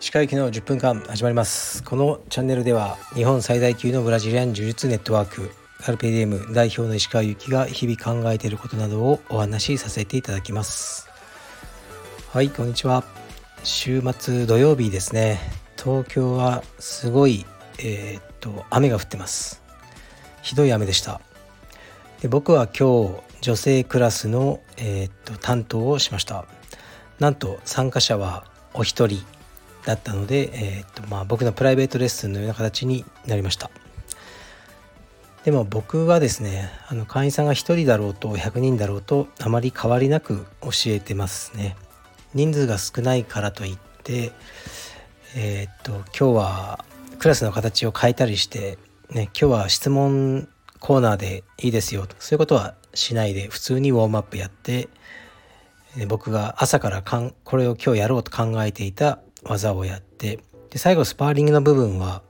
歯科行きの10分間始まります。このチャンネルでは日本最大級のブラジリアン柔術ネットワークカルペディエム代表の石川由紀が日々考えていることなどをお話しさせていただきます。はいこんにちは。週末土曜日ですね。東京はすごいえー、っと雨が降ってます。ひどい雨でした。で僕は今日女性クラスの、えー、っと担当をしました。なんと参加者はお一人だったので、えー、っとまあ、僕のプライベートレッスンのような形になりました。でも僕はですねあの会員さんが1人だろうと100人だろうとあまり変わりなく教えてますね。人数が少ないからといってえー、っと今日はクラスの形を変えたりしてね今日は質問コーナーでいいですよとそういうことはしないで普通にウォームアップやって僕が朝からかんこれを今日やろうと考えていた技をやってで最後スパーリングの部分は、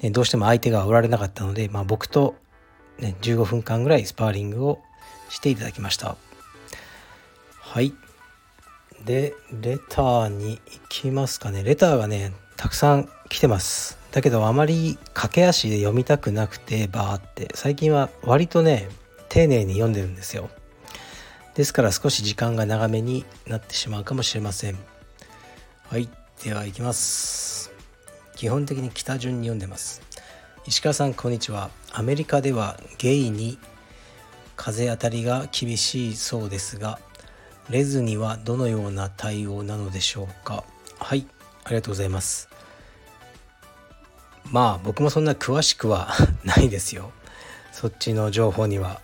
ね、どうしても相手がおられなかったので、まあ、僕と、ね、15分間ぐらいスパーリングをしていただきました。はい。でレターに行きますかね。レターがねたくさん来てます。だけどあまり駆け足で読みたくなくてバーって。最近は割とね丁寧に読んでるんですよ。ですから少し時間が長めになってしまうかもしれません。はいでは行きます。基本的に北順に読んでます。石川さんこんにちは。アメリカではゲイに風当たりが厳しいそうですがレズにはどのような対応なのでしょうか。はいありがとうございます。まあ僕もそんな詳しくはないですよ。そっちの情報には。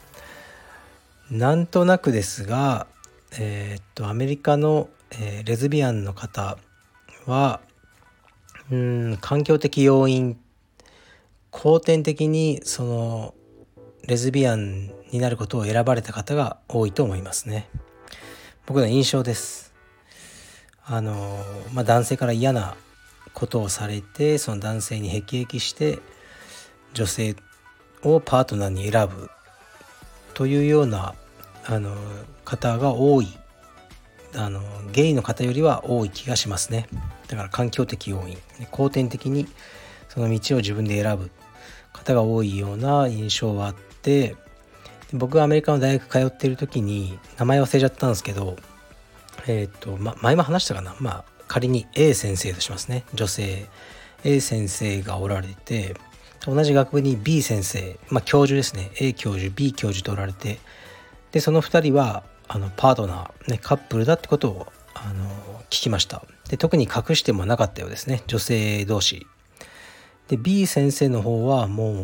なんとなくですがえー、っとアメリカの、えー、レズビアンの方はうん環境的要因後天的にそのレズビアンになることを選ばれた方が多いと思いますね。僕の印象です。あのまあ男性から嫌なことをされてその男性に辟易して女性をパートナーに選ぶ。というようなあの方が多い。あのゲイの方よりは多い気がしますね。だから環境的要因。後天的にその道を自分で選ぶ。方が多いような印象はあって僕がアメリカの大学通っている時に名前忘れちゃったんですけどえっ、ー、と、ま、前も話したかな。まあ仮に A 先生としますね。女性。A 先生がおられて同じ学部に B 先生、まあ、教授ですね。A 教授 B 教授とおられてでその2人はあのパートナー、ね、カップルだってことをあの聞きました。で特に隠してもなかったようですね。女性同士。で B 先生の方はもうも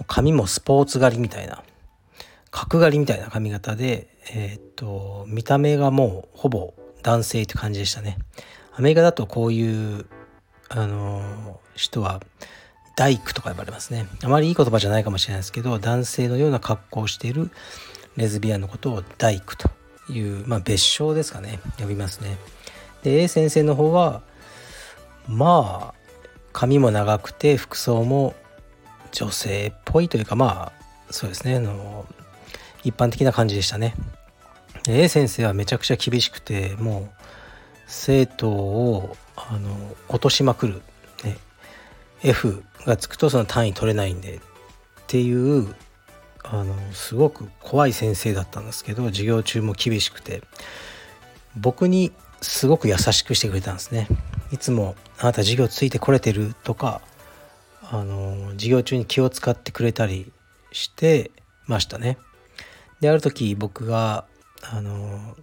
う髪もスポーツ狩りみたいな角刈りみたいな髪型でえー、っと見た目がもうほぼ男性って感じでしたね。アメリカだとこういうあの人は大工とか呼ばれますね。あまりいい言葉じゃないかもしれないですけど男性のような格好をしているレズビアンのことを大工という、まあ、別称ですかね。呼びますね。で A 先生の方はまあ髪も長くて服装も女性っぽいというかまあそうですね。あの一般的な感じでしたね。A 先生はめちゃくちゃ厳しくてもう生徒をあの落としまくる、F がつくとその単位取れないんでっていうあのすごく怖い先生だったんですけど授業中も厳しくて僕にすごく優しくしてくれたんですねいつも「あなた授業ついてこれてる?」とかあの授業中に気を使ってくれたりしてましたねである時僕があの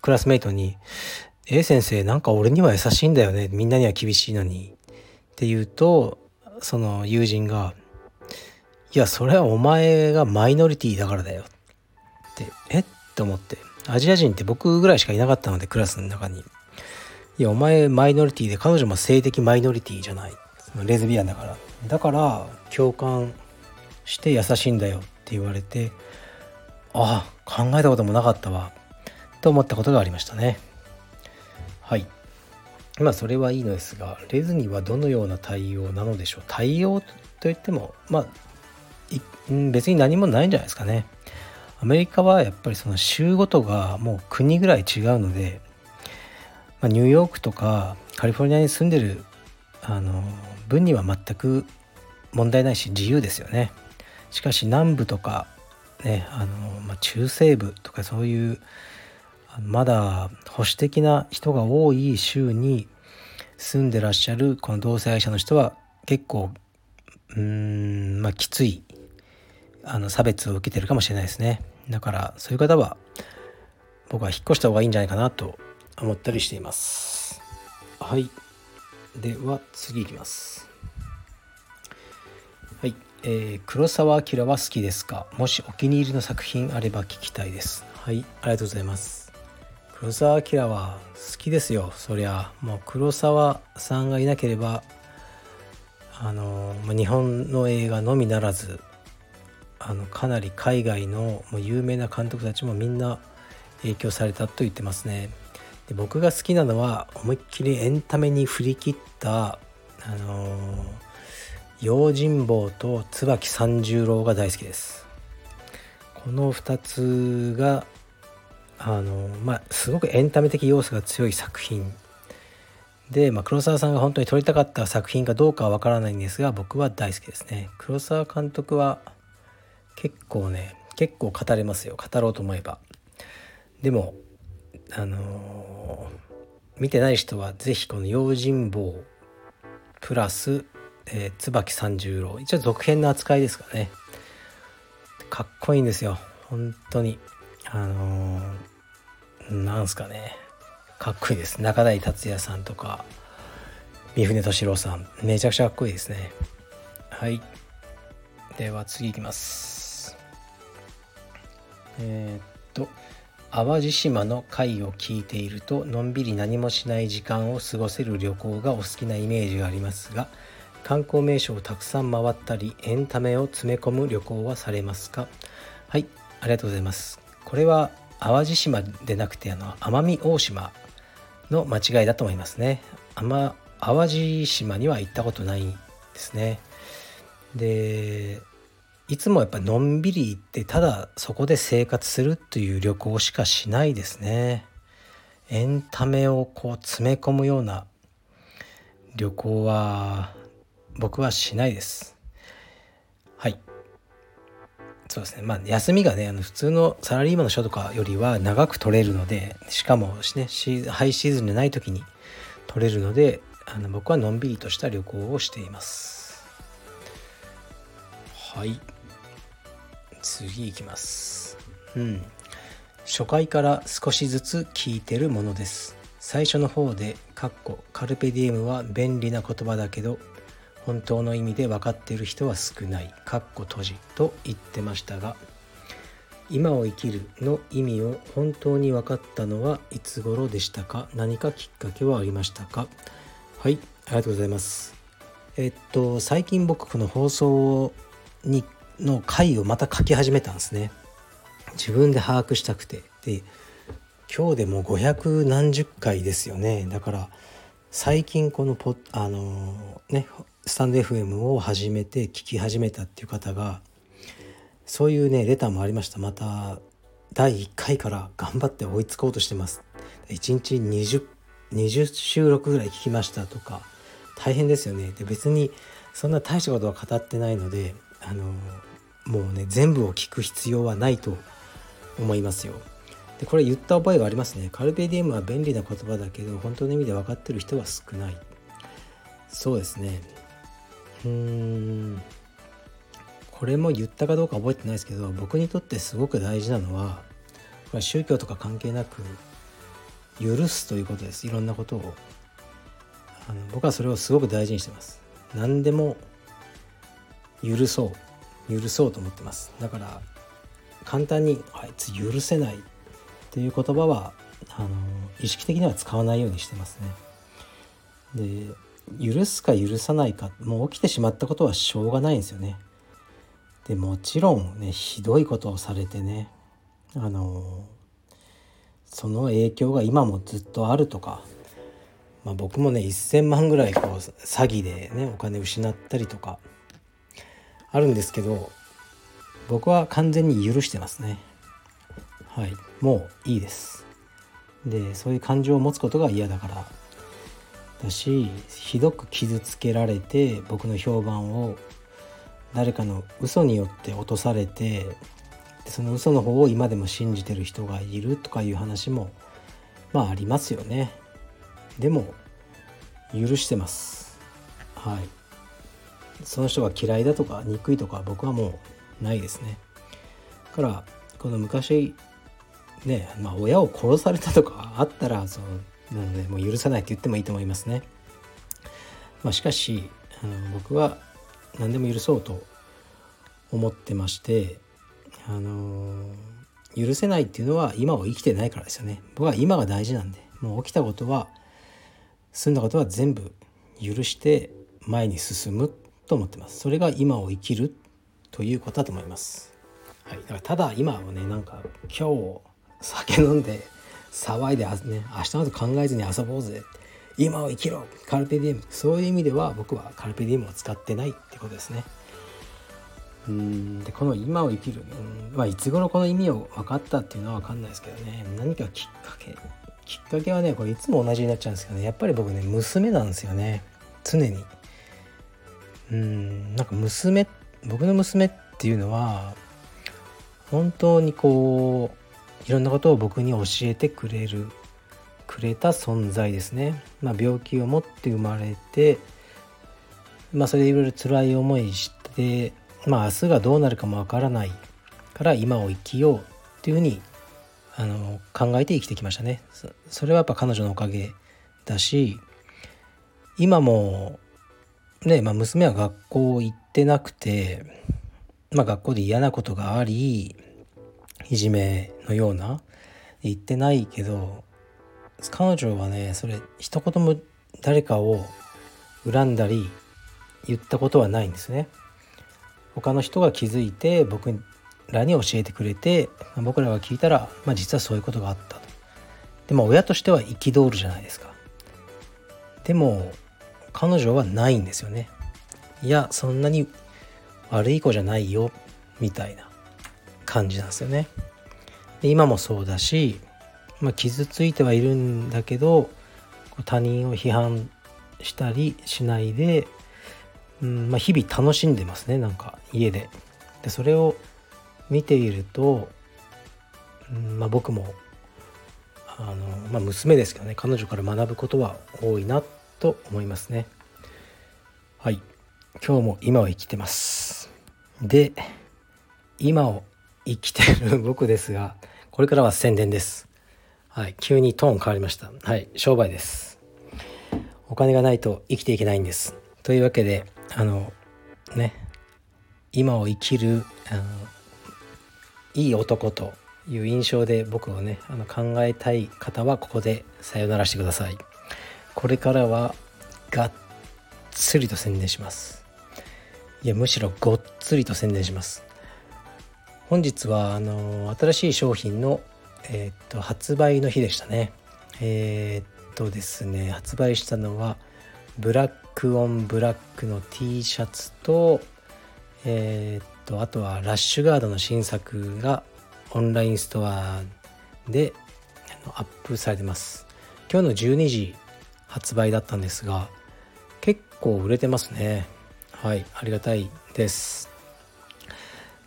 クラスメイトに「A 先生なんか俺には優しいんだよねみんなには厳しいのに」って言うとその友人が「いやそれはお前がマイノリティだからだよ」ってえって思ってアジア人って僕ぐらいしかいなかったのでクラスの中に「いやお前マイノリティで彼女も性的マイノリティじゃない。レズビアンだからだから共感して優しいんだよ」って言われてああ考えたこともなかったわ。と思ったことがありましたね。はい。まあそれはいいのですがレズにはどのような対応なのでしょう？対応といってもまあ別に何もないんじゃないですかねアメリカはやっぱりその州ごとがもう国ぐらい違うので、まあ、ニューヨークとかカリフォルニアに住んでるあの分には全く問題ないし自由ですよね。しかし南部とかねあの、まあ、中西部とかそういうまだ保守的な人が多い州に住んでらっしゃるこの同性愛者の人は結構うんまあきついあの差別を受けてるかもしれないですね。だからそういう方は僕は引っ越した方がいいんじゃないかなと思ったりしています。はい。では次いきます。はい。えー、黒澤明は好きですか？もしお気に入りの作品あれば聞きたいです。はい。ありがとうございます。黒澤明は好きですよ。そりゃもう黒澤さんがいなければあの日本の映画のみならずあのかなり海外のもう有名な監督たちもみんな影響されたと言ってますね。で僕が好きなのは思いっきりエンタメに振り切ったあの用心棒と椿三十郎が大好きです。この2つがあのまあすごくエンタメ的要素が強い作品。で、まあ、黒沢さんが本当に撮りたかった作品かどうかはわからないんですが僕は大好きですね。黒沢監督は結構ね結構語れますよ。語ろうと思えば。でもあのー、見てない人は是非この「用心棒」プラスえー、椿三十郎。一応続編の扱いですかね。かっこいいんですよ。本当に。あのー、なんすかね。かっこいいです。中台達也さんとか三船敏郎さん。めちゃくちゃかっこいいですね。はい。では次いきます。えー、っと淡路島の回を聞いているとのんびり何もしない時間を過ごせる旅行がお好きなイメージがありますが観光名所をたくさん回ったりエンタメを詰め込む旅行はされますか？はい。ありがとうございます。これは淡路島でなくてあの奄美大島の間違いだと思いますね。淡路島には行ったことないですね。でいつもやっぱのんびり行ってただそこで生活するという旅行しかしないですね。エンタメをこう詰め込むような旅行は僕はしないです。そうですね。まあ休みがねあの普通のサラリーマンの人とかよりは長く取れるのでしかもねハイシーズンでない時に取れるのであの僕はのんびりとした旅行をしています。はい。次いきます。うん。初回から少しずつ聞いてるものです。最初の方で「カッコカルペディエムは便利な言葉だけど本当の意味で分かっている人は少ない。と言ってましたが今を生きるの意味を本当に分かったのはいつ頃でしたか？何かきっかけはありましたか？はいありがとうございます。えっと最近僕この放送にの回をまた書き始めたんですね。自分で把握したくて。で今日でも500何十回ですよね。だから最近このポあのねスタンド FM を始めて聞き始めたっていう方がそういうねレターもありました。また第1回から頑張って追いつこうとしてます。1日 20, 20収録ぐらい聞きましたとか大変ですよね。で別にそんな大したことは語ってないのであのもうね全部を聞く必要はないと思いますよ。でこれ言った覚えがありますね。カルペディエムは便利な言葉だけど本当の意味で分かってる人は少ない。そうですね。うん。これも言ったかどうか覚えてないですけど僕にとってすごく大事なのは宗教とか関係なく許すということです。いろんなことを。あの僕はそれをすごく大事にしてます。何でも許そう。許そうと思ってます。だから簡単にあいつ許せないっていう言葉はあの意識的には使わないようにしてますね。で許すか許さないかもう起きてしまったことはしょうがないんですよね。でもちろんねひどいことをされてねあのその影響が今もずっとあるとか、まあ、僕もね1,000万ぐらいこう詐欺でねお金失ったりとかあるんですけど僕は完全に許してますね。はいもういいですでそういう感情を持つことが嫌だからだしひどく傷つけられて僕の評判を誰かの嘘によって落とされてその嘘の方を今でも信じてる人がいるとかいう話もまあありますよね。でも許してます。はい。その人が嫌いだとか憎いとか僕はもうないですね。だからこの昔ねまあ親を殺されたとかあったらそのなのでもう許さないって言ってもいいと思いますね。まあしかしあの僕は何でも許そうと思ってましてあの許せないっていうのは今を生きてないからですよね。僕は今が大事なんでもう起きたことは済んだことは全部許して前に進むと思ってます。それが今を生きるということだと思います。はい。だからただ今はねなんか今日酒飲んで騒いでね明日のこと考えずに遊ぼうぜ。今を生きろ。カルペディエム。そういう意味では僕はカルペディエムを使ってないってことですね。うん。でこの今を生きる、うん。まあ、いつ頃この意味を分かったっていうのは分かんないですけどね。何かきっかけ。きっかけはねこれいつも同じになっちゃうんですけどね。やっぱり僕ね娘なんですよね。常に。うん。なんか娘僕の娘っていうのは本当にこういろんなことを僕に教えてくれるくれた存在ですね、まあ、病気を持って生まれてまあそれでいろいろ辛い思いしてまあ明日がどうなるかもわからないから今を生きようっていうふうにあの考えて生きてきましたね。それはやっぱ彼女のおかげだし今もね、まあ、娘は学校行ってなくて、まあ、学校で嫌なことがありいじめのような言ってないけど彼女はねそれ一言も誰かを恨んだり言ったことはないんですね。他の人が気づいて僕らに教えてくれて僕らが聞いたら、まあ、実はそういうことがあったと。でも親としては憤るじゃないですか。でも彼女はないんですよね。いやそんなに悪い子じゃないよみたいな感じなんですよね。で今もそうだし、まあ、傷ついてはいるんだけど他人を批判したりしないでうんまあ、日々楽しんでますねなんか家で。でそれを見ていると、うんまあ、僕もあの、まあ、娘ですけどね彼女から学ぶことは多いなと思いますね。はい今日も今を生きてます。で今を生きてる僕ですがこれからは宣伝です。はい、急にトーン変わりました。はい、商売です。お金がないと生きていけないんです。というわけであのね今を生きるあのいい男という印象で僕をねあの考えたい方はここでさよならしてくださいこれからはがっつりと宣伝しますいやむしろごっつりと宣伝します本日はあの新しい商品の、え、っと発売の日でしたね。えー、っとですね発売したのはブラックオンブラックの T シャツとえー、っとあとはラッシュガードの新作がオンラインストアでアップされてます。今日の12時発売だったんですが結構売れてますね。はいありがたいです。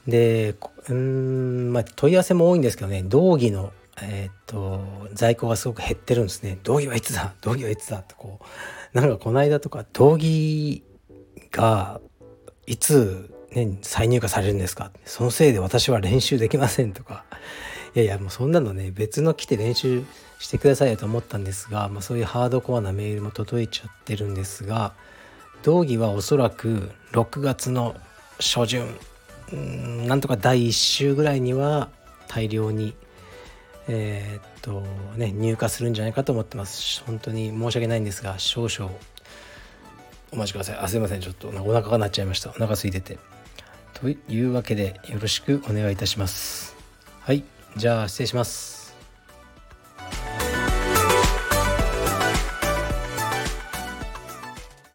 でうんまあ問い合わせも多いんですけどね道着のえー、っと在庫がすごく減ってるんですね。道着はいつだ？道着はいつだ？ってこうなんかこの間とか道着がいつ、ね、再入荷されるんですか？そのせいで私は練習できませんとか。いやいやもうそんなのね別の来て練習してくださいよと思ったんですが、まあ、そういうハードコアなメールも届いちゃってるんですが道着はおそらく6月の初旬うんなんとか第1週ぐらいには大量にえー、っとね入荷するんじゃないかと思ってます。本当に申し訳ないんですが少々お待ちください。あすいません。ちょっとお腹が鳴っちゃいました。お腹空いてて。というわけでよろしくお願いいたします。はい。じゃあ失礼します。